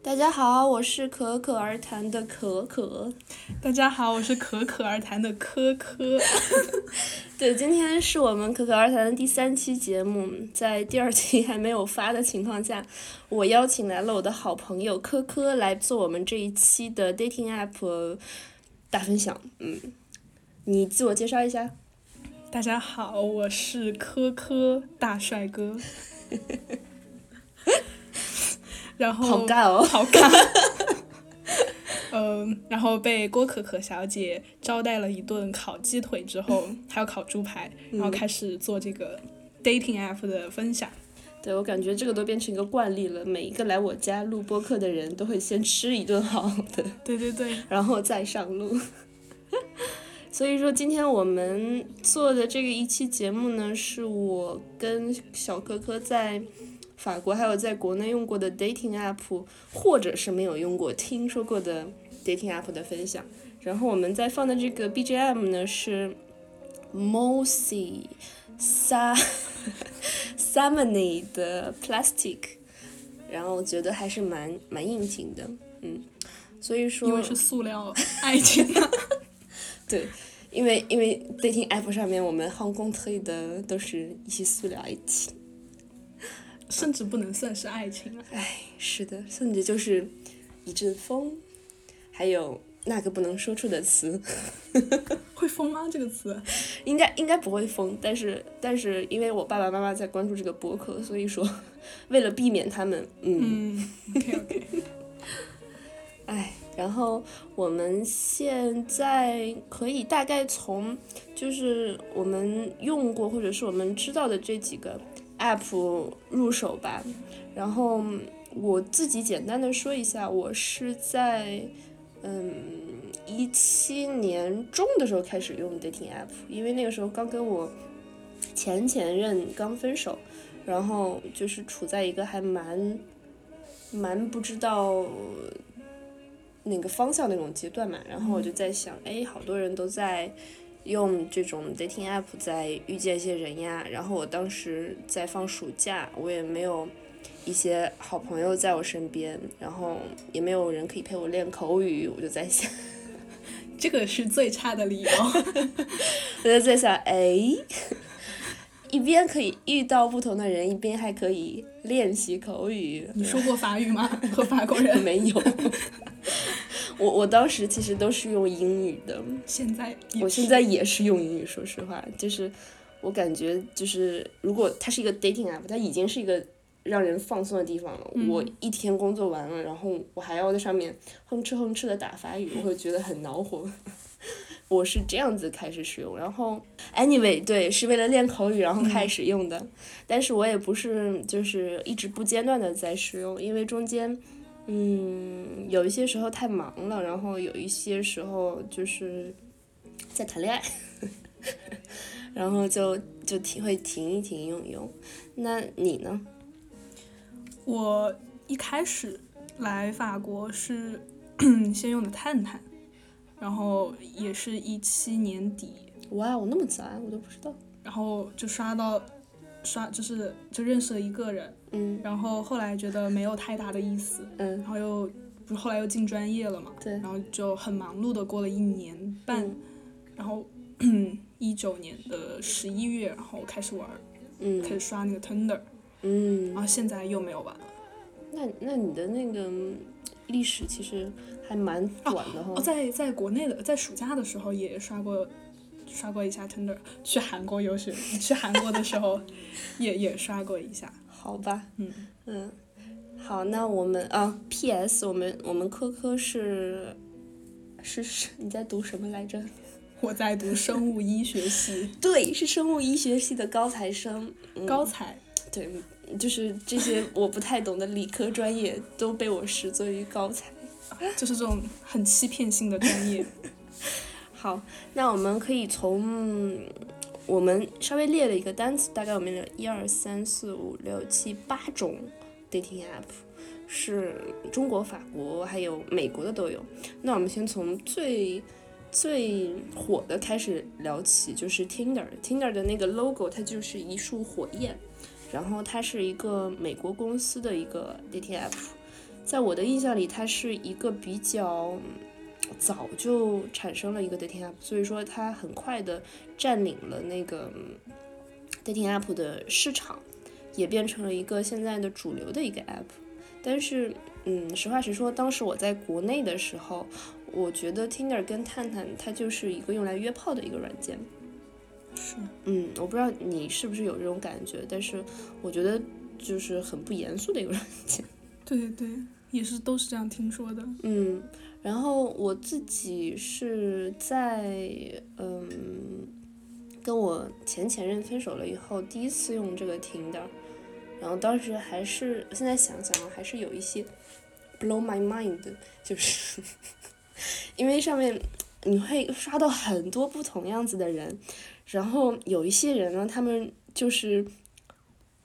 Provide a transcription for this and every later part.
大家好，我是可可而谈的可可。大家好，我是可可而谈的科科。对，今天是我们可可而谈的第三期节目，在第二期还没有发的情况下，我邀请来了我的好朋友科科来做我们这一期的 dating app 大分享。嗯，你自我介绍一下。大家好，我是科科大帅哥。然后好尬哦，好尬。嗯，然后被郭可可小姐招待了一顿烤鸡腿之后，还有烤猪排，然后开始做这个 dating app 的分享。对我感觉这个都变成一个惯例了，每一个来我家录播客的人都会先吃一顿好的，对对对，然后再上路。所以说，今天我们做的这个一期节目呢，是我跟小可可在。法国还有在国内用过的 dating app，或者是没有用过、听说过的 dating app 的分享。然后我们在放的这个 BGM 呢是 Mossy Sa Samony 的 Plastic，然后我觉得还是蛮蛮应景的，嗯，所以说因为是塑料爱情，对，因为因为 dating app 上面我们航空推的都是一些塑料爱情。甚至不能算是爱情了。哎，是的，甚至就是一阵风，还有那个不能说出的词。会疯吗？这个词？应该应该不会疯，但是但是因为我爸爸妈妈在关注这个博客，所以说 为了避免他们，嗯，OK OK。唉，然后我们现在可以大概从就是我们用过或者是我们知道的这几个。App 入手吧，然后我自己简单的说一下，我是在嗯一七年中的时候开始用 dating app，因为那个时候刚跟我前前任刚分手，然后就是处在一个还蛮蛮不知道哪个方向那种阶段嘛，然后我就在想，哎，好多人都在。用这种 dating app 在遇见一些人呀，然后我当时在放暑假，我也没有一些好朋友在我身边，然后也没有人可以陪我练口语，我就在想，这个是最差的理由。我就在想，哎，一边可以遇到不同的人，一边还可以练习口语。你说过法语吗？和法国人没有。我我当时其实都是用英语的，现在我现在也是用英语。说实话，就是我感觉就是如果它是一个 dating app，它已经是一个让人放松的地方了。我一天工作完了，然后我还要在上面哼哧哼哧的打法语，我会觉得很恼火。我是这样子开始使用，然后 anyway 对，是为了练口语然后开始用的，但是我也不是就是一直不间断的在使用，因为中间。嗯，有一些时候太忙了，然后有一些时候就是在谈恋爱，然后就就停会停一停用一用。那你呢？我一开始来法国是 先用的探探，然后也是一七年底。哇，我那么早，我都不知道。然后就刷到。刷就是就认识了一个人，嗯，然后后来觉得没有太大的意思，嗯，然后又不是后来又进专业了嘛，对，然后就很忙碌的过了一年半，然后 一九年的十一月，然后开始玩，嗯，开始刷那个 Tinder，嗯，然后现在又没有玩了。那那你的那个历史其实还蛮短的哈。哦，在在国内的在暑假的时候也刷过。刷过一下 Tinder，去韩国游学，去韩国的时候也也刷过一下。好吧，嗯嗯，好，那我们啊，P.S. 我们我们科科是是是，你在读什么来着？我在读生物医学系。对，是生物医学系的高材生。高材。对，就是这些我不太懂的理科专业都被我视作于高材，就是这种很欺骗性的专业。好，那我们可以从我们稍微列了一个单词，大概我们有一二三四五六七八种 dating app，是中国、法国还有美国的都有。那我们先从最最火的开始聊起，就是 Tinder。Tinder 的那个 logo 它就是一束火焰，然后它是一个美国公司的一个 dating app。在我的印象里，它是一个比较早就产生了一个 dating app，所以说它很快的占领了那个 dating app 的市场，也变成了一个现在的主流的一个 app。但是，嗯，实话实说，当时我在国内的时候，我觉得 Tinder 跟探探它就是一个用来约炮的一个软件。是，嗯，我不知道你是不是有这种感觉，但是我觉得就是很不严肃的一个软件。对对，也是都是这样听说的。嗯，然后我自己是在嗯跟我前前任分手了以后，第一次用这个听的然后当时还是现在想想还是有一些 blow my mind，就是 因为上面你会刷到很多不同样子的人，然后有一些人呢，他们就是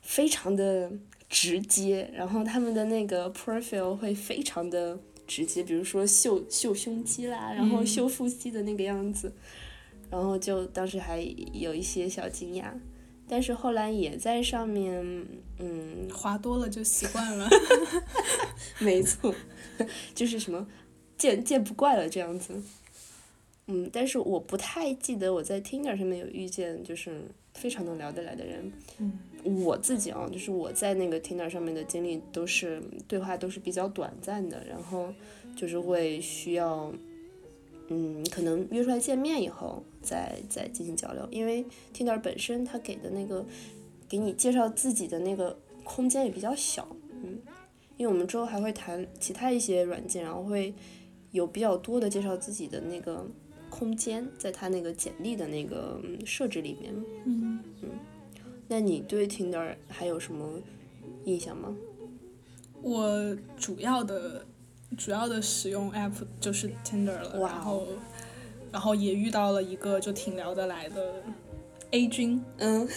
非常的。直接，然后他们的那个 profile 会非常的直接，比如说秀秀胸肌啦，然后秀腹肌的那个样子，然后就当时还有一些小惊讶，但是后来也在上面，嗯，滑多了就习惯了，没错，就是什么见见不怪了这样子，嗯，但是我不太记得我在 Tinder 上面有遇见就是非常能聊得来的人，嗯。我自己啊，就是我在那个 Tinder 上面的经历都是对话都是比较短暂的，然后就是会需要，嗯，可能约出来见面以后再再进行交流，因为 Tinder 本身它给的那个给你介绍自己的那个空间也比较小，嗯，因为我们之后还会谈其他一些软件，然后会有比较多的介绍自己的那个空间，在他那个简历的那个设置里面，嗯。嗯。那你对 Tinder 还有什么印象吗？我主要的主要的使用 app 就是 Tinder 了，然后然后也遇到了一个就挺聊得来的 A 君，嗯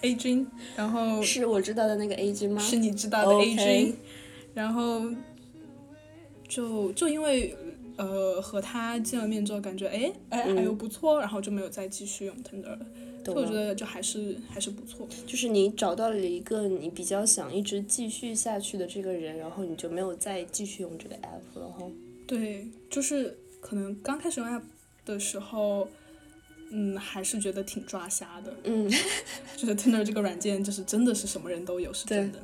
，A 君，然后是我知道的那个 A 君吗？是你知道的 A 君，然后就就因为呃和他见了面之后，感觉哎哎还有不错，然后就没有再继续用 Tinder 了。我觉得就还是还是不错，就是你找到了一个你比较想一直继续下去的这个人，然后你就没有再继续用这个 app 了哈。对，就是可能刚开始用 app 的时候，嗯，还是觉得挺抓瞎的。嗯，就是 Tinder 这个软件，就是真的是什么人都有，是真的。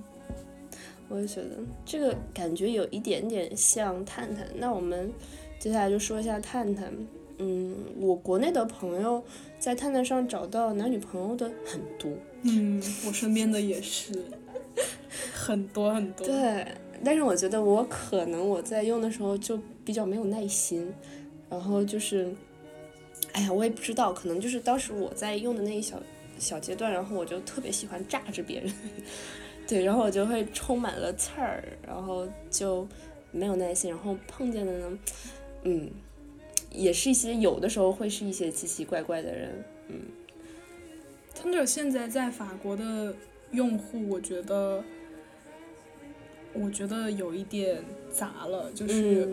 我也觉得这个感觉有一点点像探探。那我们接下来就说一下探探。嗯，我国内的朋友在探探上找到男女朋友的很多。嗯，我身边的也是很多很多。对，但是我觉得我可能我在用的时候就比较没有耐心，然后就是，哎呀，我也不知道，可能就是当时我在用的那一小小阶段，然后我就特别喜欢榨着别人，对，然后我就会充满了刺儿，然后就没有耐心，然后碰见的呢，嗯。也是一些有的时候会是一些奇奇怪怪的人，嗯。Tinder 现在在法国的用户，我觉得，我觉得有一点杂了，就是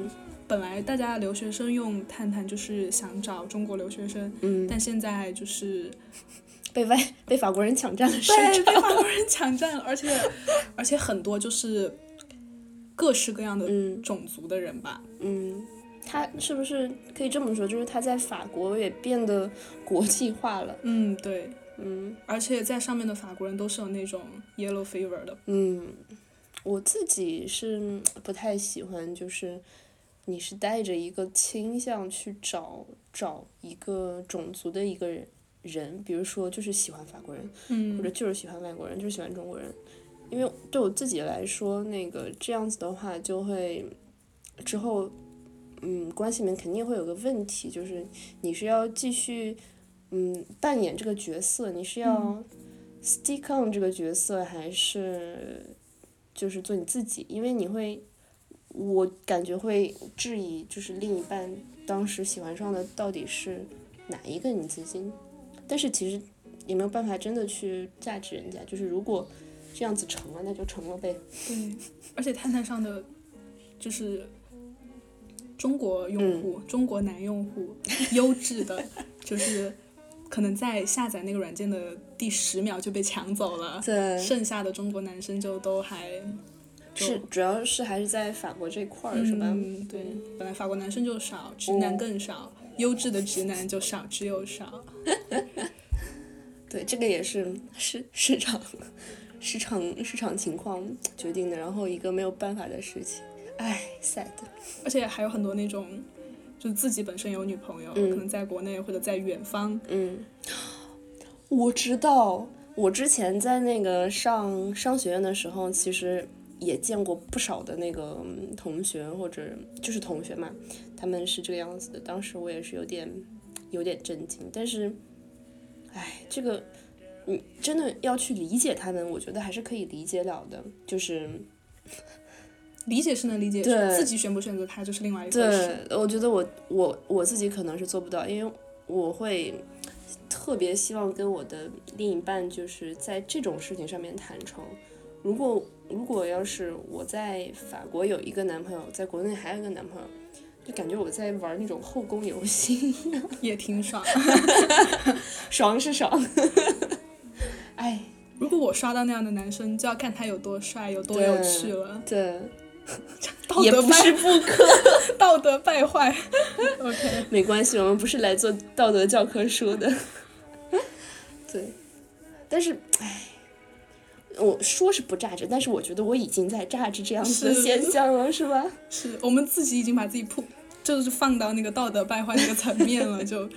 本来大家留学生用探探就是想找中国留学生，嗯，但现在就是 被外被法国人抢占了市场，被法国人抢占了，而且而且很多就是各式各样的种族的人吧，嗯。他是不是可以这么说？就是他在法国也变得国际化了。嗯，对，嗯，而且在上面的法国人都是有那种 yellow fever 的。嗯，我自己是不太喜欢，就是你是带着一个倾向去找找一个种族的一个人，人，比如说就是喜欢法国人，嗯，或者就是喜欢外国人，就是喜欢中国人。因为对我自己来说，那个这样子的话，就会之后。嗯，关系里面肯定会有个问题，就是你是要继续嗯扮演这个角色，你是要 stick on 这个角色，还是就是做你自己？因为你会，我感觉会质疑，就是另一半当时喜欢上的到底是哪一个你自己？但是其实也没有办法真的去价值人家，就是如果这样子成了，那就成了呗。对，而且探探上的就是。中国用户，中国男用户，优质的，就是可能在下载那个软件的第十秒就被抢走了，对，剩下的中国男生就都还是主要是还是在法国这块儿是吧？嗯，对，本来法国男生就少，直男更少，优质的直男就少之又少。对，这个也是市市场市场市场情况决定的，然后一个没有办法的事情，唉，sad。而且还有很多那种，就是自己本身有女朋友，可能在国内或者在远方。嗯，我知道，我之前在那个上商学院的时候，其实也见过不少的那个同学或者就是同学嘛，他们是这个样子的。当时我也是有点有点震惊，但是。唉，这个，你真的要去理解他们，我觉得还是可以理解了的。就是理解是能理解，自己选不选择他就是另外一回事。对，我觉得我我我自己可能是做不到，因为我会特别希望跟我的另一半就是在这种事情上面坦诚。如果如果要是我在法国有一个男朋友，在国内还有一个男朋友。就感觉我在玩那种后宫游戏，也挺爽，爽是爽。哎，如果我刷到那样的男生，就要看他有多帅，有多有趣了。对，也不是不可，道德败坏。OK，没关系，我们不是来做道德教科书的。对，但是，哎。我说是不榨汁，但是我觉得我已经在榨汁这样子的现象了，是吧？是我们自己已经把自己铺，就是放到那个道德败坏那个层面了，就。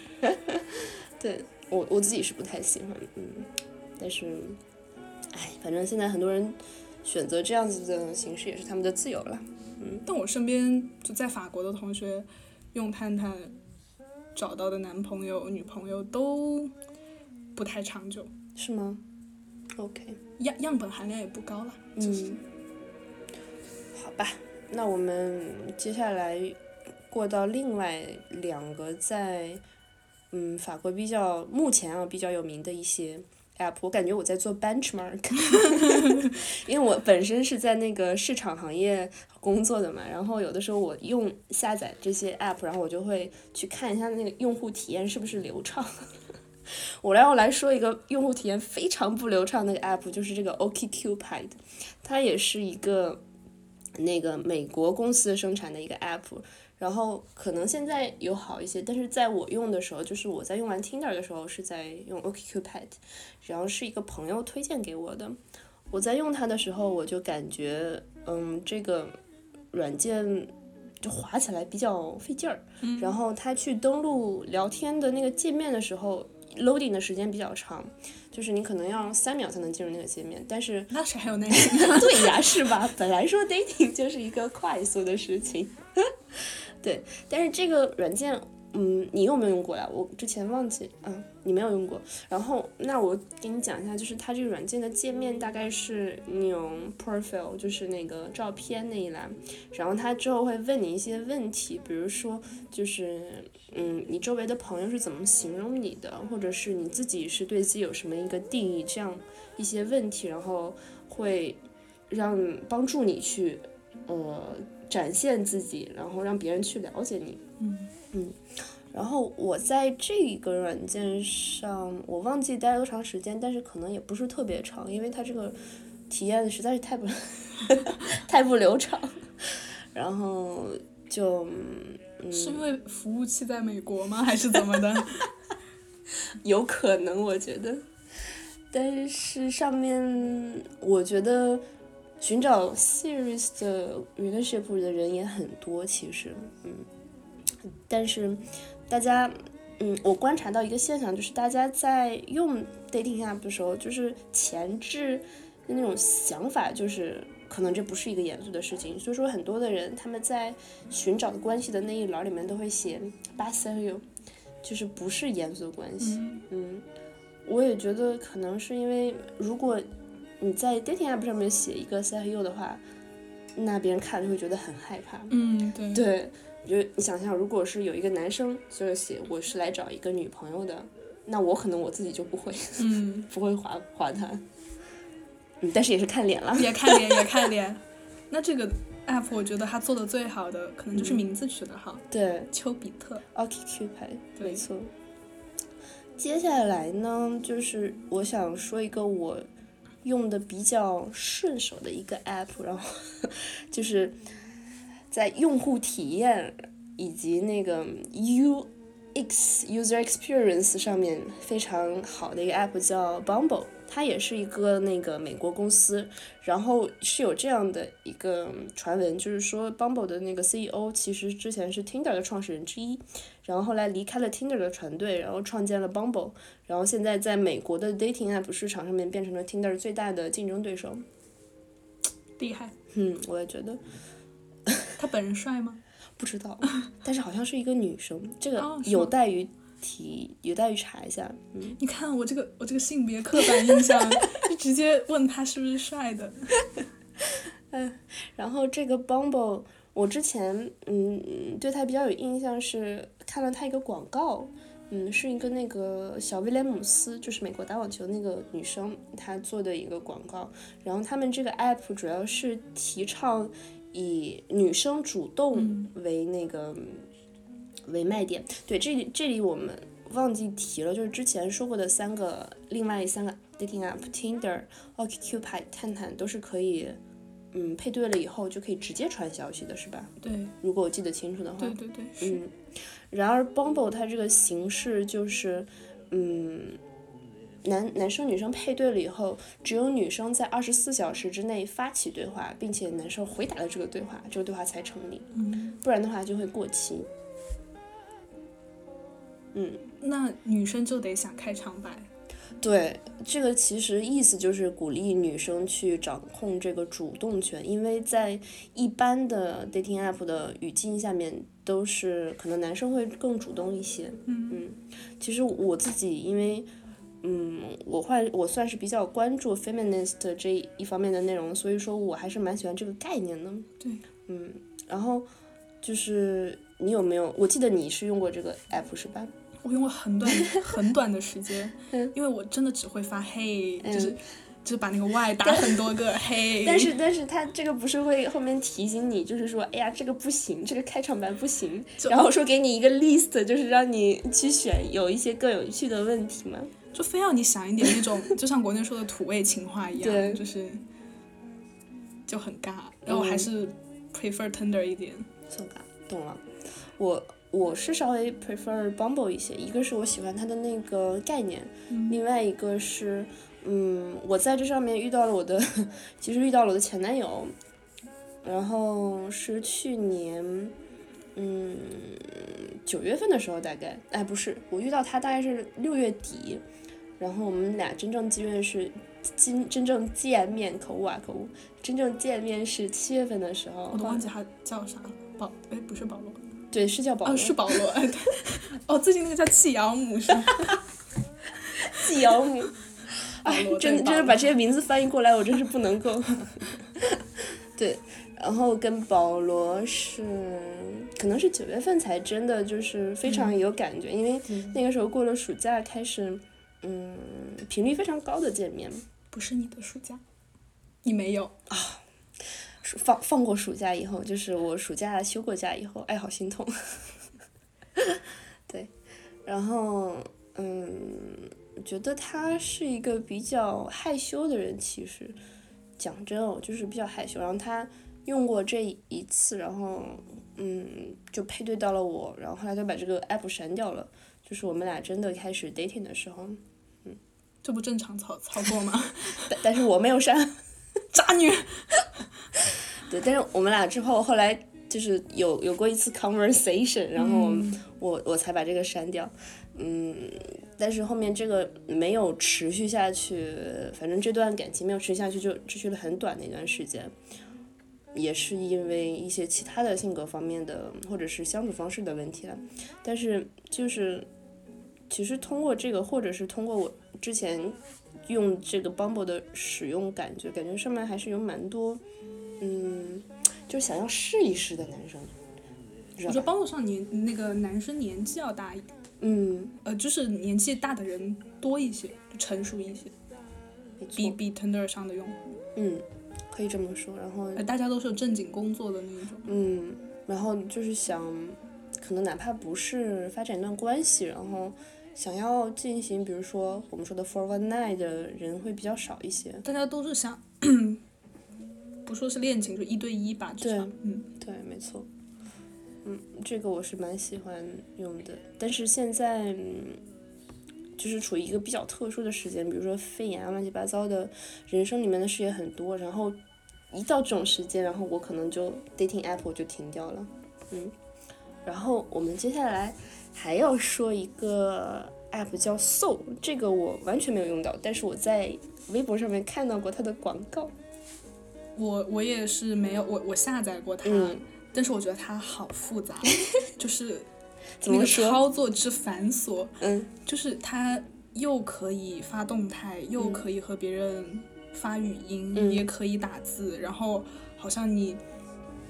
对我我自己是不太喜欢，嗯，但是，哎，反正现在很多人选择这样子的形式也是他们的自由了，嗯。但我身边就在法国的同学，用探探找到的男朋友、女朋友都不太长久，是吗？OK，样样本含量也不高了。嗯，好吧，那我们接下来过到另外两个在嗯法国比较目前啊比较有名的一些 app，我感觉我在做 benchmark，因为我本身是在那个市场行业工作的嘛，然后有的时候我用下载这些 app，然后我就会去看一下那个用户体验是不是流畅。我来我来说一个用户体验非常不流畅那个 app，就是这个 OkCupid，它也是一个那个美国公司生产的一个 app，然后可能现在有好一些，但是在我用的时候，就是我在用完 Tinder 的时候是在用 OkCupid，然后是一个朋友推荐给我的，我在用它的时候，我就感觉嗯这个软件就滑起来比较费劲儿，然后它去登录聊天的那个界面的时候。loading 的时间比较长，就是你可能要三秒才能进入那个界面，但是那谁还有耐心？对呀，是吧？本来说 dating 就是一个快速的事情，对，但是这个软件。嗯，你有没有用过呀？我之前忘记，嗯，你没有用过。然后，那我给你讲一下，就是它这个软件的界面大概是你用 profile，就是那个照片那一栏，然后它之后会问你一些问题，比如说，就是，嗯，你周围的朋友是怎么形容你的，或者是你自己是对自己有什么一个定义，这样一些问题，然后会让帮助你去，呃，展现自己，然后让别人去了解你。嗯。嗯，然后我在这个软件上，我忘记待了多长时间，但是可能也不是特别长，因为它这个体验实在是太不 太不流畅，然后就，嗯是因为服务器在美国吗？还是怎么的？有可能，我觉得，但是上面我觉得寻找 serious 的 relationship 的人也很多，其实，嗯。但是，大家，嗯，我观察到一个现象，就是大家在用 dating app 的时候，就是前置的那种想法，就是可能这不是一个严肃的事情。所以说，很多的人他们在寻找的关系的那一栏里面都会写 bad scenario，就是不是严肃的关系。嗯，我也觉得可能是因为，如果你在 dating app 上面写一个 scenario 的话，那别人看就会觉得很害怕。嗯，对。对。就你想象，如果是有一个男生就是写我是来找一个女朋友的，那我可能我自己就不会，嗯，不会划划他，嗯，但是也是看脸了，也看脸 也看脸。那这个 app 我觉得它做的最好的可能就是名字取得好，对，丘比特，OkCupid，没错。接下来呢，就是我想说一个我用的比较顺手的一个 app，然后 就是在用户体验以及那个 U X user experience 上面非常好的一个 app 叫 Bumble，它也是一个那个美国公司，然后是有这样的一个传闻，就是说 Bumble 的那个 CEO 其实之前是 Tinder 的创始人之一，然后后来离开了 Tinder 的团队，然后创建了 Bumble，然后现在在美国的 dating app 市场上面变成了 Tinder 最大的竞争对手。厉害。嗯，我也觉得。他本人帅吗？不知道，但是好像是一个女生，这个有待于提，有待于查一下。嗯，你看我这个我这个性别刻板印象，就直接问他是不是帅的。嗯然后这个 Bumble，我之前嗯对他比较有印象是看了他一个广告，嗯，是一个那个小威廉姆斯，就是美国打网球那个女生，她做的一个广告。然后他们这个 app 主要是提倡以女生主动为那个、为卖点。对，这里这里我们忘记提了，就是之前说过的三个，另外三个 dating app Tinder、OkCupid、探探都是可以。嗯，配对了以后就可以直接传消息的是吧？对如果我记得清楚的话。对对对，嗯，然而 Bumble 它这个形式就是，嗯，男男生女生配对了以后，只有女生在二十四小时之内发起对话，并且男生回答了这个对话，这个对话才成立，嗯，不然的话就会过期。嗯，那女生就得想开场白。对，这个其实意思就是鼓励女生去掌控这个主动权，因为在一般的 dating app 的语境下面，都是可能男生会更主动一些。嗯其实我自己因为，嗯，我会我算是比较关注 feminist 这一方面的内容，所以说我还是蛮喜欢这个概念的。对，嗯，然后就是你有没有？我记得你是用过这个 app 是吧？我用了很短很短的时间，嗯因为我真的只会发嘿，就是就是把那个 Y 打很多个 嘿。但是但是他这个不是会后面提醒你，就是说，哎呀，这个不行，这个开场白不行，然后说给你一个 list，就是让你去选有一些更有趣的问题嘛。就非要你想一点那种，就像国内说的土味情话一对样，就是就很尬。然后我还是 prefer tender 一点。懂了。我我是稍微 prefer Bumble 一些，一个是我喜欢它的那个概念，另外一个是，嗯，我在这上面遇到了我的，其实遇到了我的前男友，然后是去年，嗯，九月份的时候大概，哎，不是，我遇到他大概是六月底，然后我们俩真正见面是。今真正见面，口误啊口误，真正见面是七月份的时候，我都忘记。他叫啥了，保哎不是保罗，对，是叫保罗，哦是保罗，哦最近那个叫弃养母是吧？季养母，保哎罗，真真是对保罗把这些名字翻译过来，我真是不能够。对，然后跟保罗是，可能是九月份才真的就是非常有感觉，因为那个时候过了暑假，开始，嗯，频率非常高的见面。不是你的暑假，你没有，暑放放过暑假以后，就是我暑假休过假以后，哎，好心痛。对，然后嗯，觉得他是一个比较害羞的人，其实讲真哦，就是比较害羞。然后他用过这一次，然后嗯，就配对到了我，然后后来就把这个 app 删掉了。就是我们俩真的开始 dating 的时候，嗯这不正常操操作吗？但但是我没有删。渣女，对，但是我们俩之后后来就是有有过一次 conversation，然后我、我才把这个删掉，嗯，但是后面这个没有持续下去，反正这段感情没有持续下去，就持续了很短的一段时间，也是因为一些其他的性格方面的或者是相处方式的问题了，但是就是其实通过这个，或者是通过我之前用这个 Bumble 的使用感觉，感觉上面还是有蛮多，嗯，就是想要试一试的男生，我觉得 Bumble 上年那个男生年纪要大一点，嗯，呃，就是年纪大的人多一些，就成熟一些，比比 Tinder 上的用户，嗯，可以这么说。然后，呃，大家都是有正经工作的那种。嗯，然后就是想，可能哪怕不是发展一段关系，然后想要进行，比如说我们说的 four one nine 的人会比较少一些。大家都是想，不说是恋情，就一对一吧，至少，嗯，对，没错。嗯，这个我是蛮喜欢用的，但是现在。就是处于一个比较特殊的时间，比如说肺炎啊，乱七八糟的，人生里面的事也很多。然后一到这种时间，然后我可能就 dating app 就停掉了，嗯。然后我们接下来还要说一个 app 叫 Soul，这个我完全没有用到，但是我在微博上面看到过它的广告。我我也是没有，我我下载过它，但是我觉得它好复杂，就是。那个操作之繁琐，嗯，就是它又可以发动态，又可以和别人发语音，也可以打字，然后好像你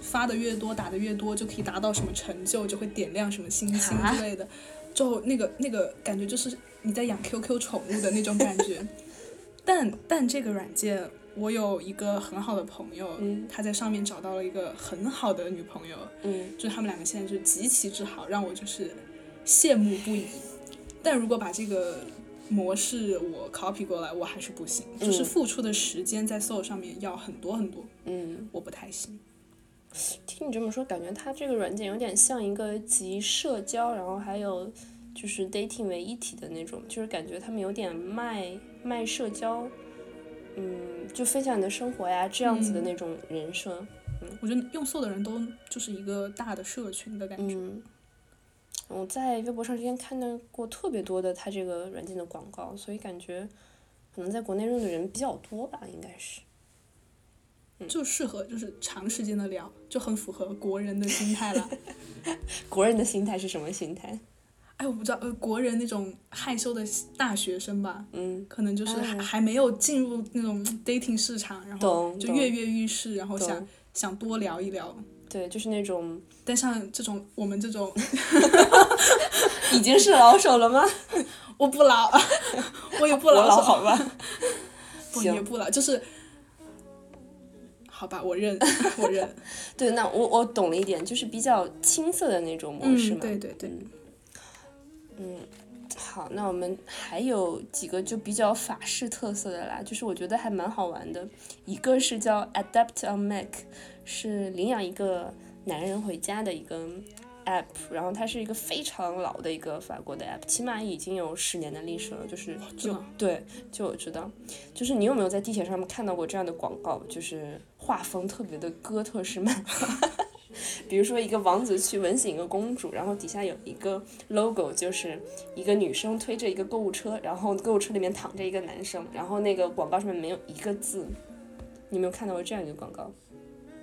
发的越多，打的越多，就可以达到什么成就，就会点亮什么星星之类的，就那个那个感觉就是你在养 QQ 宠物的那种感觉，但但这个软件。我有一个很好的朋友，他在上面找到了一个很好的女朋友，嗯。就是他们两个现在就极其之好，让我就是羡慕不已。但如果把这个模式我 copy 过来，我还是不行，就是付出的时间在 s o 上面要很多很多，嗯，我不太行。听你这么说，感觉它这个软件有点像一个集社交，然后还有就是 dating 为一体的那种，就是感觉他们有点卖卖社交。嗯，就分享你的生活呀，这样子的那种人设。嗯，我觉得用搜的人都就是一个大的社群的感觉。嗯，我在微博上之前看到过特别多的它这个软件的广告，所以感觉可能在国内用的人比较多吧，应该是。就适合就是长时间的聊，就很符合国人的心态了。国人的心态是什么心态？哎，我不知道，呃，国人那种害羞的大学生吧，嗯，可能就是还还没有进入那种 dating 市场，然后就跃跃欲试，然后想想多聊一聊。对，就是那种。但像这种我们这种，已经是老手了吗？我不老，我也不老，好吧。不也不老，就是，好吧，我认，我认。对，那我我懂了一点，就是比较青涩的那种模式嘛。对对对。嗯，好，那我们还有几个就比较法式特色的啦，就是我觉得还蛮好玩的。一个是叫 Adapt on Mac，是领养一个男人回家的一个 app，然后它是一个非常老的一个法国的 app，起码已经有十年的历史了。就是就对，就我知道，就是你有没有在地铁上面看到过这样的广告？就是画风特别的哥特式漫画。比如说，一个王子去吻醒一个公主，然后底下有一个 logo，就是一个女生推着一个购物车，然后购物车里面躺着一个男生，然后那个广告上面没有一个字。你没有看到过这样一个广告？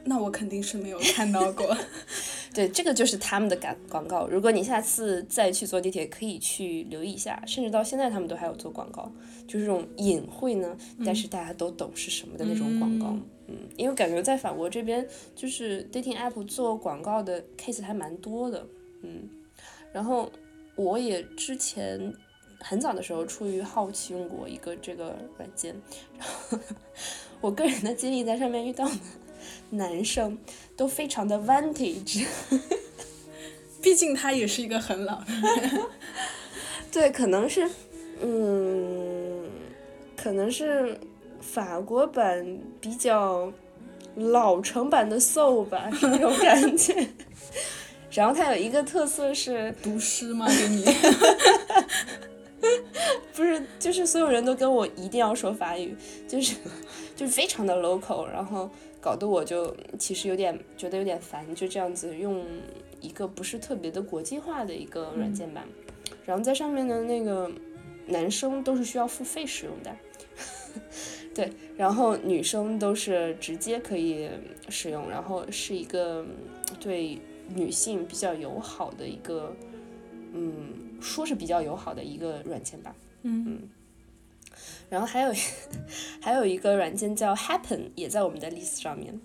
那我肯定是没有看到过。对，这个就是他们的广广告。如果你下次再去坐地铁，可以去留意一下。甚至到现在，他们都还有做广告，就是这种隐晦呢，但是大家都懂是什么的那种广告。嗯，因为感觉在法国这边，就是 dating app 做广告的 case 还蛮多的。嗯，然后我也之前很早的时候出于好奇用过一个这个软件，然后 我个人的经历在上面遇到。男生都非常的 vantage，毕竟他也是一个很老的人。对，可能是，嗯，可能是法国版比较老成版的 soul 吧，这种感觉。然后它有一个特色是读诗吗？给你？不是，就是所有人都跟我一定要说法语，就是就是非常的 local，然后。搞得我就其实有点觉得有点烦，就这样子用一个不是特别的国际化的一个软件吧，然后在上面的那个男生都是需要付费使用的，对，然后女生都是直接可以使用，然后是一个对女性比较友好的一个，嗯，说是比较友好的一个软件吧，嗯。然后还有 还有一个软件叫 Happen，也在我们的 list 上面。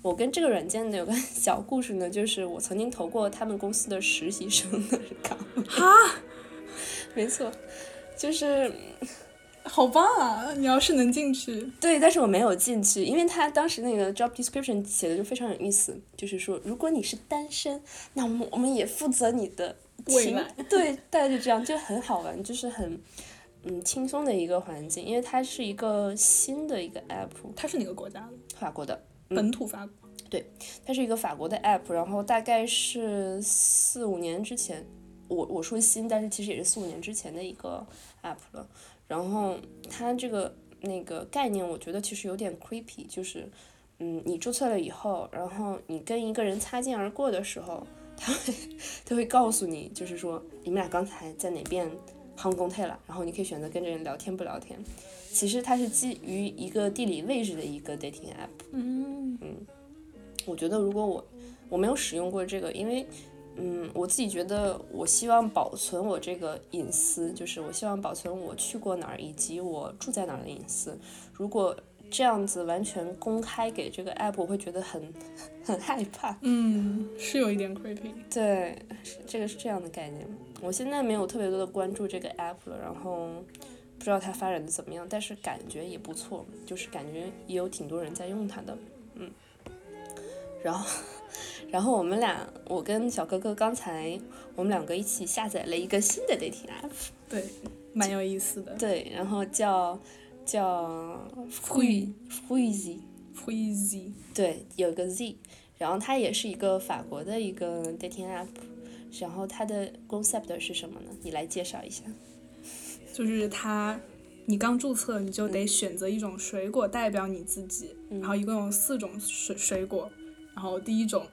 我跟这个软件呢有个 小故事呢，就是我曾经投过他们公司的实习生的岗位。哈，没错，就是好棒啊！你要是能进去，对，但是我没有进去，因为他当时那个 job description 写的就非常有意思，就是说如果你是单身，那我们我们也负责你的情未来对，大概就这样，就很好玩，就是很嗯轻松的一个环境，因为它是一个新的一个 app，它是哪个国家的？法国的，本土法国。它是一个法国的 app，然后大概是四五年之前，我我说新，但是其实也是四五年之前的一个 app 了。然后它这个那个概念，我觉得其实有点 creepy，就是嗯，你注册了以后，然后你跟一个人擦肩而过的时候，他会他会告诉你，就是说你们俩刚才在哪边航公退了，然后你可以选择跟这人聊天不聊天。其实它是基于一个地理位置的一个 dating app。嗯我觉得如果我我没有使用过这个，因为嗯，我自己觉得我希望保存我这个隐私，就是我希望保存我去过哪儿以及我住在哪儿的隐私。如果这样子完全公开给这个 app，我会觉得很很害怕。嗯，是有一点 creepy。对，是这个是这样的概念。我现在没有特别多的关注这个 app 了，然后不知道它发展的怎么样，但是感觉也不错，就是感觉也有挺多人在用它的，嗯。然后，然后我们俩，我跟小哥哥刚才我们两个一起下载了一个新的 dating app，对，蛮有意思的。对，然后叫叫 Free Freezy，Freezy，对，有个 Z，然后它也是一个法国的一个 dating app，然后它的 concept 是什么呢？你来介绍一下。就是它，你刚注册你就得选择一种水果代表你自己，然后一共有四种水水果，然后第一种，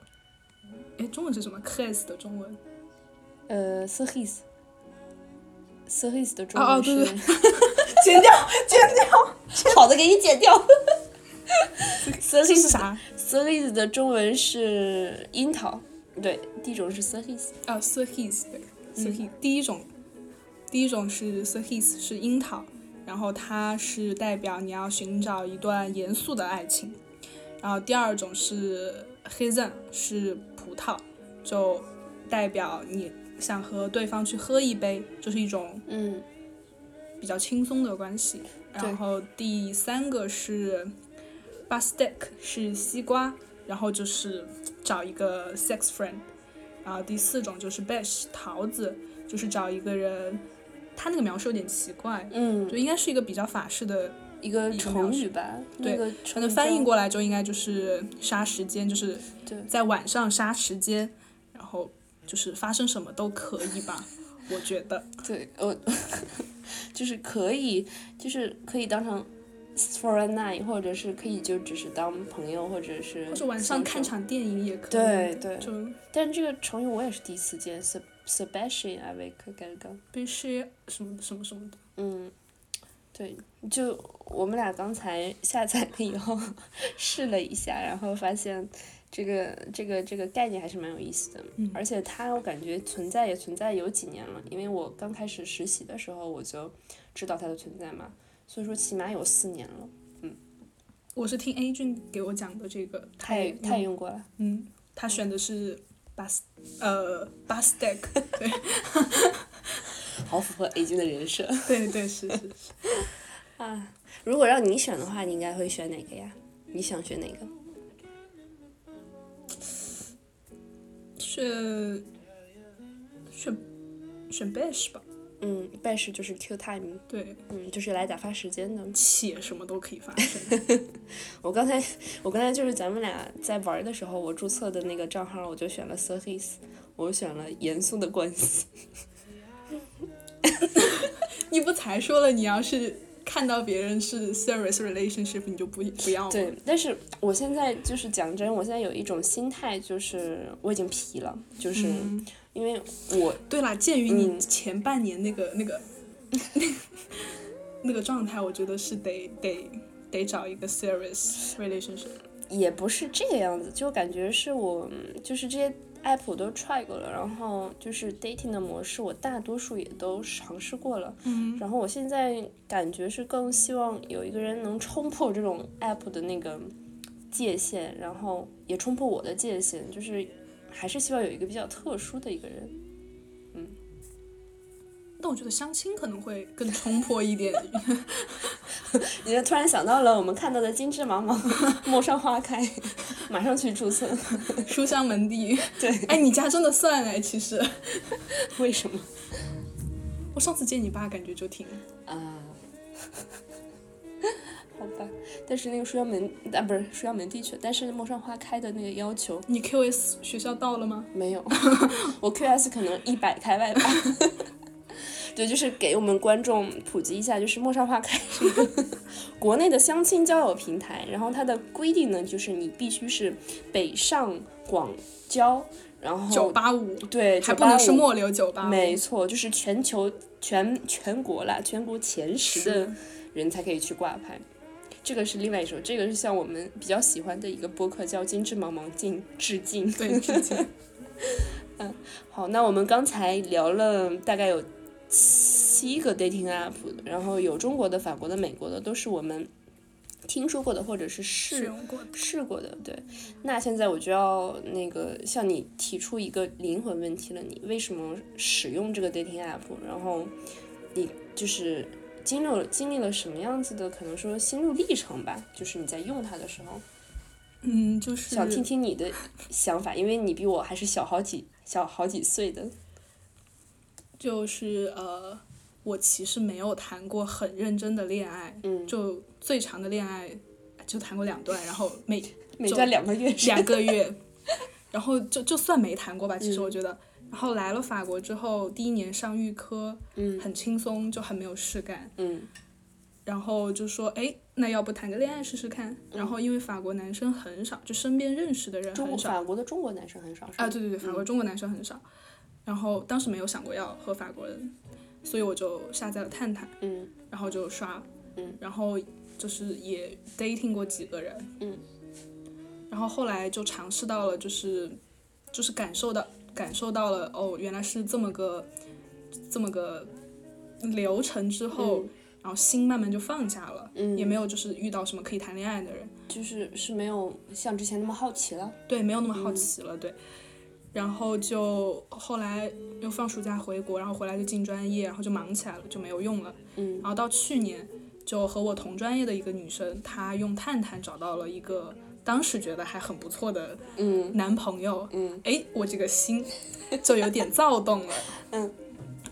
哎，中文是什么 c r i s 的中文？呃 c e r i s c e r i s 的中哦哦文是，对对 剪掉，剪掉，好的，给你剪掉。c e r 这 i 是 s 啥？c e r i s 的中文是樱桃，对，第一种是 c e r i s 啊 c e r i s 对 c e r i s 第一种，第一种是 c e r i s 是樱桃，然后它是代表你要寻找一段严肃的爱情，然后第二种是 e n 是葡萄，就代表你想和对方去喝一杯，就是一种嗯比较轻松的关系。然后第三个是 Bastek 是西瓜，然后就是找一个 sex friend。然后第四种就是 Bash 桃子，就是找一个人，他那个描述有点奇怪，嗯，就应该是一个比较法式的，一个成语吧，对那个反正翻译过来就应该就是杀时间，就是在晚上杀时间，然后就是发生什么都可以吧，我觉得。对，我就是可以，就是可以当成 for a night，或者是可以就只是当朋友，或者是或者晚上看。场电影也可以。对对就但这个成语我也是第一次见 s e b a s t i a n avec quelqu'un。必须什么什么什么的。嗯，对，就我们俩刚才下载了以后 试了一下，然后发现这个这个这个概念还是蛮有意思的，嗯而且它我感觉存在也存在有几年了，因为我刚开始实习的时候我就知道它的存在嘛，所以说起码有四年了，嗯我是听 A 俊给我讲的这个，他也他也用用过了，嗯，他选的是 bus 呃 bus deck，对 好符合 A 君的人设 对对是是是，啊。如果让你选的话，你应该会选哪个呀？你想选哪个？选选选 bash 吧，嗯，bash 就是 Q time，对，嗯，就是来打发时间的。且什么都可以发生。我刚才，我刚才就是咱们俩在玩的时候，我注册的那个账号，我就选了 Surface，我选了严肃的关系。你不才说了，你要是看到别人是 serious relationship，你就不不要吗？对，但是我现在就是讲真，我现在有一种心态，就是我已经疲了，就是嗯因为我对啦，鉴于你嗯前半年那个、那个那个状态，我觉得是得得得找一个 serious relationship。也不是这个样子，就感觉是我就是这些 app 我都 try 过了，然后就是 dating 的模式我大多数也都尝试过了，嗯然后我现在感觉是更希望有一个人能冲破这种 app 的那个界限，然后也冲破我的界限，就是还是希望有一个比较特殊的一个人。嗯，那我觉得相亲可能会更冲破一点。你就突然想到了我们看到的金致茫茫，陌上花开。马上去注册。书香门第。对，哎，你家真的算哎，其实。为什么？我上次见你爸，感觉就挺啊。好吧，但是那个书香门啊，不是书香门第去，但是陌上花开的那个要求，你 QS 学校到了吗？没有，我 QS 可能一百开外吧。对，就是给我们观众普及一下，就是陌上花开是一个 国内的相亲交友平台，然后它的规定呢，就是你必须是北上广交，然后九八五，对，还不能是末流九八五，没错，就是全球全全国啦，全国前十的人才可以去挂牌。这个是另外一首，这个是像我们比较喜欢的一个播客，叫《精致茫茫敬致敬》。对，致敬。嗯，好，那我们刚才聊了大概有七个 dating app，然后有中国的、法国的、美国的，都是我们听说过的或者是试试过的。对，那现在我就要那个向你提出一个灵魂问题了：你为什么使用这个 dating app？然后你就是。经历了经历了什么样子的可能说心路历程吧，就是你在用它的时候，嗯，就是想听听你的想法，因为你比我还是小好几小好几岁的。就是呃，我其实没有谈过很认真的恋爱，嗯，就最长的恋爱就谈过两段，然后每 每段两个月，两个月，然后就就算没谈过吧，其实我觉得。然后来了法国之后，第一年上预科，嗯，很轻松，就很没有事干，嗯，然后就说，哎，那要不谈个恋爱试试看？然后因为法国男生很少，就身边认识的人很少。法国的中国男生很少。啊，对对对，法国中国男生很少。然后当时没有想过要和法国人，所以我就下载了探探，嗯，然后就刷，嗯，然后就是也 dating 过几个人，嗯，然后后来就尝试到了，就是就是感受到。感受到了哦，原来是这么个这么个流程之后，然后心慢慢就放下了，嗯也没有就是遇到什么可以谈恋爱的人，就是是没有像之前那么好奇了，对，没有那么好奇了，对。然后就后来又放暑假回国，然后回来就进专业，然后就忙起来了，就没有用了。嗯。然后到去年，就和我同专业的一个女生，她用探探找到了一个。当时觉得还很不错的男朋友，嗯，哎，我这个心就有点躁动了，嗯，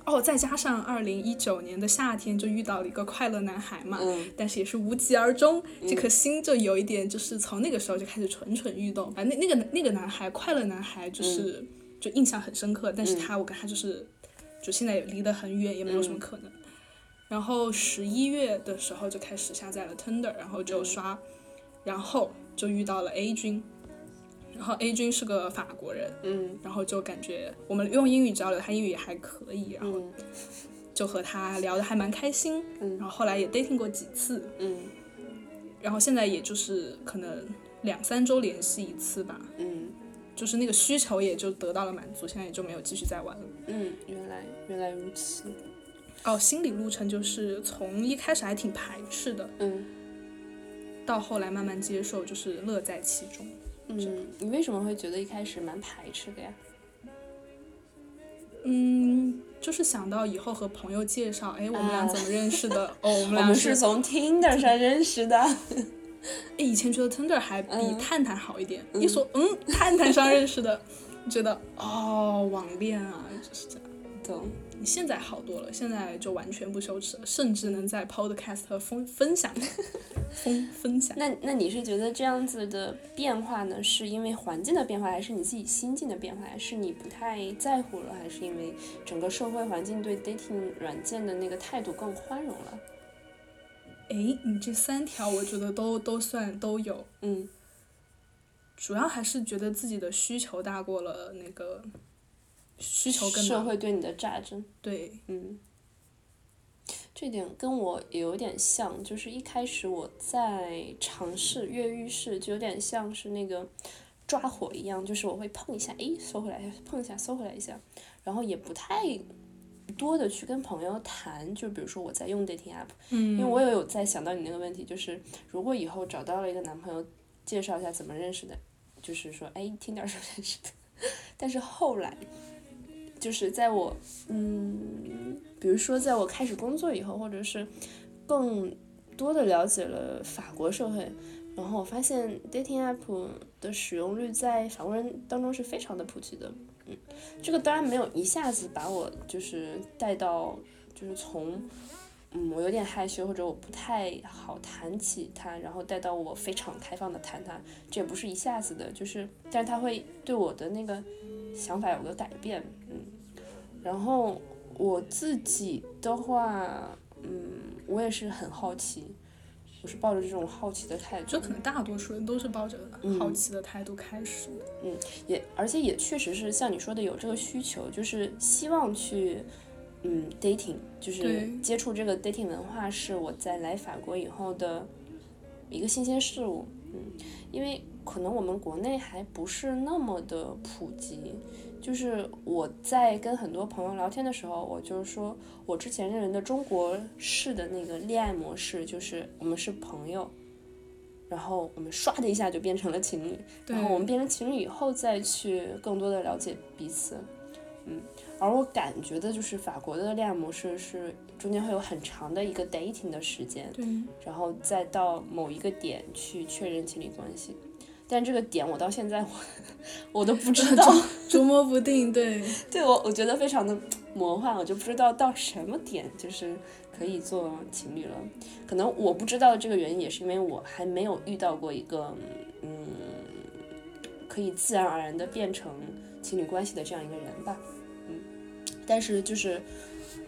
哦，再加上二零一九年的夏天就遇到了一个快乐男孩嘛，嗯，但是也是无疾而终，这颗心就有一点就是从那个时候就开始蠢蠢欲动啊，那那个那个男孩快乐男孩就是就印象很深刻，但是他我跟他就是就现在也离得很远，也没有什么可能。然后十一月的时候就开始下载了 Tinder，然后就刷，然后。就遇到了 A 君，然后 A 君是个法国人，嗯，然后就感觉我们用英语交流，他英语也还可以，然后就和他聊的还蛮开心，嗯，然后后来也 dating 过几次，嗯，然后现在也就是可能两三周联系一次吧，嗯，就是那个需求也就得到了满足，现在也就没有继续再玩了，嗯，原来原来如此，哦，心理路程就是从一开始还挺排斥的，嗯。到后来慢慢接受，就是乐在其中。嗯，你为什么会觉得一开始蛮排斥的呀？嗯，就是想到以后和朋友介绍，哎，我们俩怎么认识的？哦，我们俩是从 Tinder 上认识的。哎以前觉得 Tinder 还比探探好一点，一说嗯，探探上认识的，觉得哦，网恋啊，就是这样。懂。现在好多了，现在就完全不羞耻了，甚至能在 Podcast 分分享，分分享。那那你是觉得这样子的变化呢，是因为环境的变化，还是你自己心境的变化，还是你不太在乎了，还是因为整个社会环境对 dating 软件的那个态度更宽容了？哎，你这三条我觉得都都算都有，嗯，主要还是觉得自己的需求大过了那个。需求更社会对你的价值，对，嗯，这点跟我也有点像，就是一开始我在尝试越狱式，就有点像是那个抓火一样，就是我会碰一下，诶，收回来一下，碰一下，收回来一下，然后也不太多的去跟朋友谈，就比如说我在用 dating app，嗯，因为我也有在想到你那个问题，就是如果以后找到了一个男朋友，介绍一下怎么认识的，就是说，哎，听点儿说认识的，但是后来。就是在我，嗯，比如说在我开始工作以后，或者是更多的了解了法国社会，然后我发现 dating app 的使用率在法国人当中是非常的普及的。嗯，这个当然没有一下子把我就是带到，就是从，嗯，我有点害羞或者我不太好谈起它，然后带到我非常开放的谈它，这也不是一下子的，就是，但是它会对我的那个想法有个改变，嗯，然后我自己的话，嗯，我也是很好奇。我是抱着这种好奇的态度，就可能大多数人都是抱着好奇的态度开始的。嗯，也而且也确实是像你说的有这个需求，就是希望去嗯 dating，就是接触这个 dating 文化是我在来法国以后的一个新鲜事物。嗯，因为可能我们国内还不是那么的普及。就是我在跟很多朋友聊天的时候，我就是说我之前认为的中国式的那个恋爱模式，就是我们是朋友，然后我们唰的一下就变成了情侣，然后我们变成情侣以后再去更多的了解彼此，嗯，而我感觉的就是法国的恋爱模式是中间会有很长的一个 dating 的时间，对，然后再到某一个点去确认情侣关系。但这个点我到现在我 我都不知道，捉摸不定，对，对我我觉得非常的魔幻，我就不知道到什么点就是可以做情侣了。可能我不知道这个原因也是因为我还没有遇到过一个嗯可以自然而然的变成情侣关系的这样一个人吧，嗯，但是就是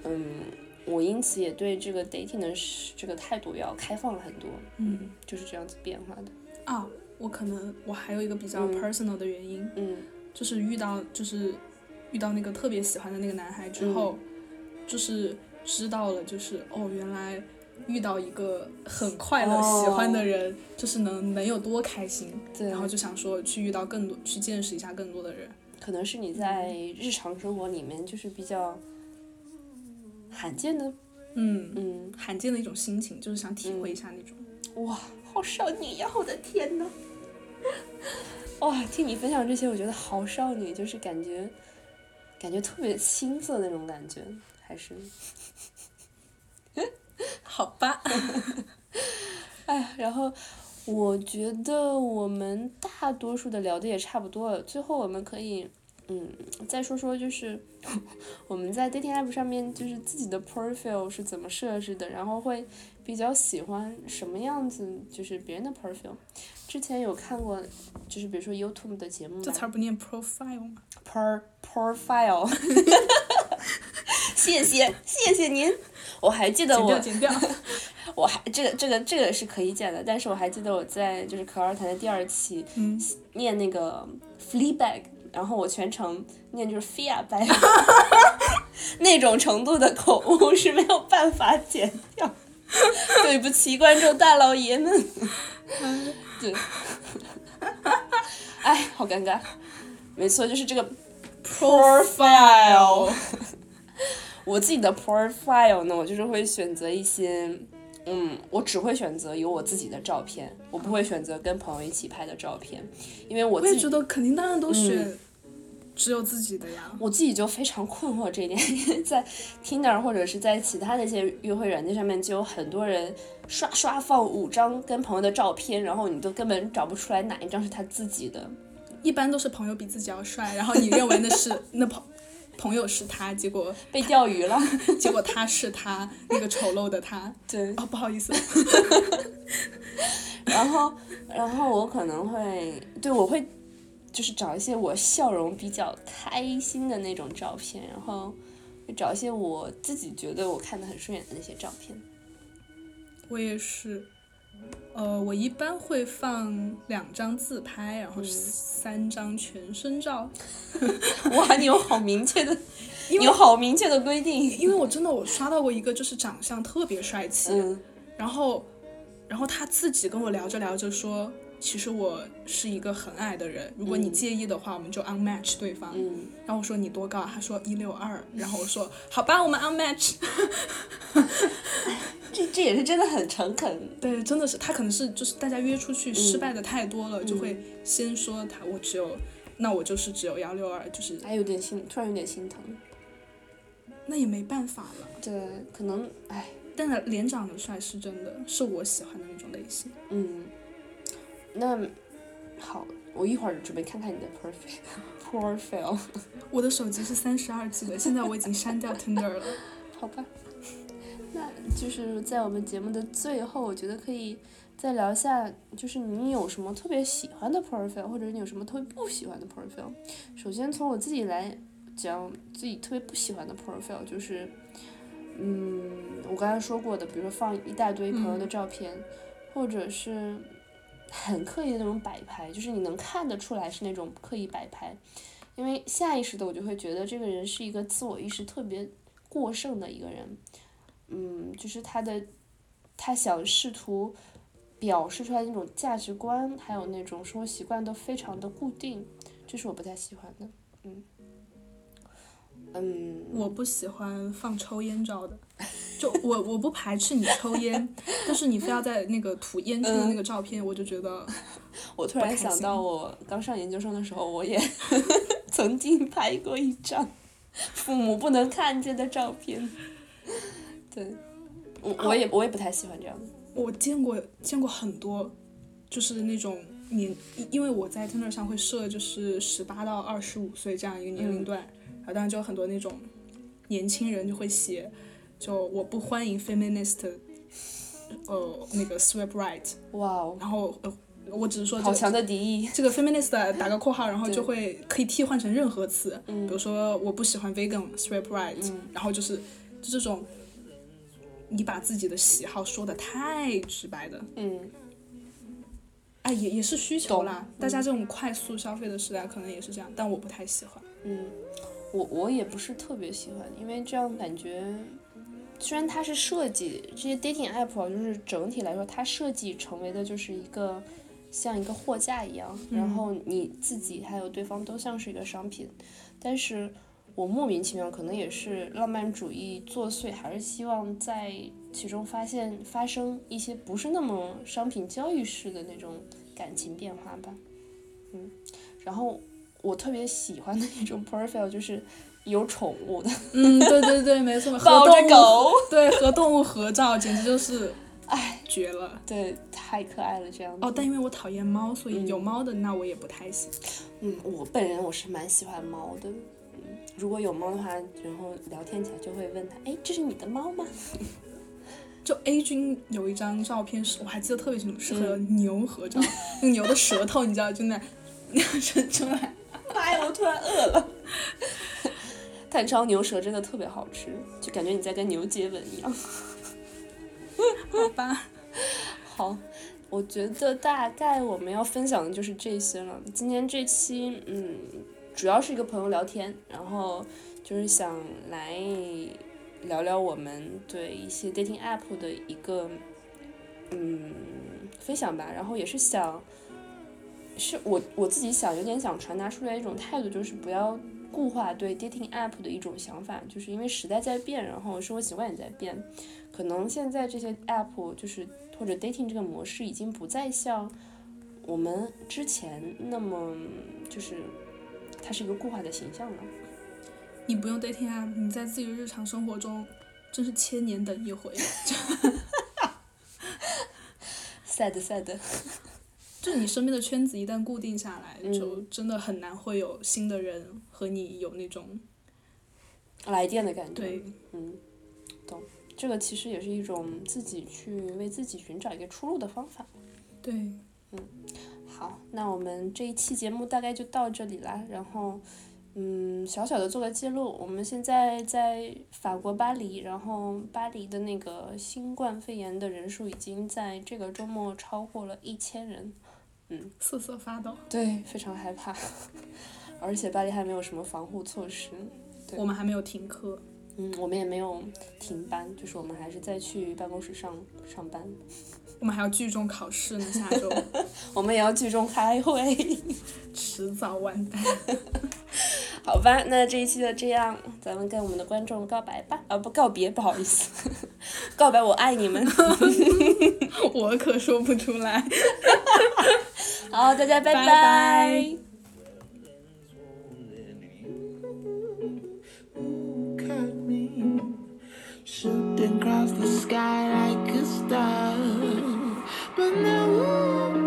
嗯我因此也对这个 dating 的这个态度要开放了很多，嗯，就是这样子变化的啊。我可能我还有一个比较 personal 的原因，嗯，就是遇到就是遇到那个特别喜欢的那个男孩之后，就是知道了，就是哦，原来遇到一个很快乐喜欢的人，就是能能有多开心，对，然后就想说去遇到更多，去见识一下更多的人，可能是你在日常生活里面就是比较罕见的，嗯嗯，罕见的一种心情，就是想体会一下那种，哇，好少女呀，我的天呐！哇，听你分享这些，我觉得好少女，就是感觉，感觉特别青涩那种感觉，还是，好吧。哎呀，然后我觉得我们大多数的聊的也差不多了，最后我们可以，嗯，再说说就是我们在 dating app 上面就是自己的 profile 是怎么设置的，然后会比较喜欢什么样子，就是别人的 profile。之前有看过，就是比如说 YouTube 的节目。这词儿不念 profile 吗？pro profile。谢谢谢谢您，我还记得我。剪掉剪 掉。我还这个这个这个是可以剪的，但是我还记得我在就是可儿谈的第二期，念那个 Fleabag，然后我全程念就是 Feabag，那种程度的口误是没有办法剪掉，对不起观众大老爷们。对，哎，好尴尬。没错，就是这个 profile。我自己的 profile 呢，我就是会选择一些，嗯，我只会选择有我自己的照片，我不会选择跟朋友一起拍的照片，因为我自己觉得肯定当然都选。只有自己的呀，我自己就非常困惑这一点，因 为在 Tinder 或者是在其他的一些约会软件上面，就有很多人刷刷放五张跟朋友的照片，然后你都根本找不出来哪一张是他自己的。一般都是朋友比自己要帅，然后你认为那是 那朋朋友是他，结果被钓鱼了，结果他是他那个丑陋的他。对，哦，不好意思。然后，然后我可能会，对我会。就是找一些我笑容比较开心的那种照片，然后找一些我自己觉得我看的很顺眼的那些照片。我也是，呃，我一般会放两张自拍，然后三张全身照。哇，你有好明确的，有好明确的规定。因为我真的我刷到过一个，就是长相特别帅气，然后，然后他自己跟我聊着聊着说。其实我是一个很矮的人，如果你介意的话，我们就 unmatch 对方。然后我说你多高？他说一六二。然后我说 好吧，我们 unmatch。这这也是真的很诚恳。对，真的是他可能是就是大家约出去失败的太多了，就会先说他我只有，那我就是只有幺六二，就是还有点心，突然有点心疼。那也没办法了。对，可能哎，但是脸长得帅是真的是我喜欢的那种类型。嗯。那好，我一会儿准备看看你的 profile profile。我的手机是三十二 G 的，现在我已经删掉 Tinder 了。好吧，那就是在我们节目的最后，我觉得可以再聊一下，就是你有什么特别喜欢的 profile，或者你有什么特别不喜欢的 profile。首先从我自己来讲，自己特别不喜欢的 profile 就是，嗯，我刚才说过的，比如说放一大堆朋友的照片，或者是很刻意的那种摆拍，就是你能看得出来是那种刻意摆拍。因为下意识的我就会觉得这个人是一个自我意识特别过剩的一个人，嗯，就是他的他想试图表示出来那种价值观，还有那种生活习惯都非常的固定，这是我不太喜欢的，嗯，嗯，我不喜欢放抽烟照的，就我我不排斥你抽烟，但是你非要在那个吐烟圈的那个照片，我就觉得我突然想到，我刚上研究生的时候，我也 曾经拍过一张父母不能看见的照片，对，我我也我也不太喜欢这样的，我见过见过很多，就是那种年，因因为我在 Tinder 上会设就是十八到二十五岁这样一个年龄段，然后当然就有很多那种年轻人就会写，就我不欢迎 feminist，呃那个 swipe right，哇哦，然后呃我只是说这个好强的敌意，这个 feminist 打个括号，然后就会可以替换成任何词，嗯比如说我不喜欢 vegan swipe right，、嗯然后就是就这种，你把自己的喜好说的太直白的，嗯。哎，也也是需求啦。大家这种快速消费的时代，可能也是这样，但我不太喜欢。嗯，我我也不是特别喜欢，因为这样感觉，虽然它是设计这些 dating app 啊，就是整体来说，它设计成为的就是一个像一个货架一样，然后你自己还有对方都像是一个商品，但是我莫名其妙可能也是浪漫主义作祟，还是希望在其中发现发生一些不是那么商品交易式的那种感情变化吧，嗯，然后。我特别喜欢的一种 profile 就是有宠物的，嗯，对对对，没错，和抱着狗，对，和动物合照，简直就是，哎，绝了。对，太可爱了这样子。哦，但因为我讨厌猫，所以有猫的那我也不太喜欢。嗯，我本人我是蛮喜欢猫的。嗯，如果有猫的话，然后聊天起来就会问他，哎，这是你的猫吗？就 A 君有一张照片是，我还记得特别清楚，是和嗯牛合照，那个牛的舌头你知道，就那 那样伸出来。妈呀，我突然饿了。炭烧牛舌真的特别好吃，就感觉你在跟牛接吻一样。好吧，好，我觉得大概我们要分享的就是这些了。今天这期，嗯，主要是一个朋友聊天，然后就是想来聊聊我们对一些 dating app 的一个嗯分享吧，然后也是想，是我我自己想有点想传达出来一种态度，就是不要固化对 dating app 的一种想法，就是因为时代在变，然后生活习惯也在变，可能现在这些 app 就是或者 dating 这个模式已经不再像我们之前那么就是它是一个固化的形象了。你不用 dating app，你在自己日常生活中真是千年等一回。sad sad，就你身边的圈子一旦固定下来，嗯就真的很难会有新的人和你有那种来电的感觉。对，嗯，懂。这个其实也是一种自己去为自己寻找一个出路的方法。对，嗯好，那我们这一期节目大概就到这里啦。然后，嗯，小小的做个记录，我们现在在法国巴黎，然后巴黎的那个新冠肺炎的人数已经在这个周末超过了一千人。瑟瑟发抖。对，非常害怕，而且巴黎还没有什么防护措施。对我们还没有停课，嗯，我们也没有停班，就是我们还是在去办公室上上班。我们还要聚众考试呢，下周 我们也要聚众开会。迟早完蛋。好吧，那这一期就这样，咱们跟我们的观众告白吧。啊，不，告别，不好意思。告白，我爱你们。我可说不出来。好，大家拜拜。Shook Cross the Sky like a star。but now.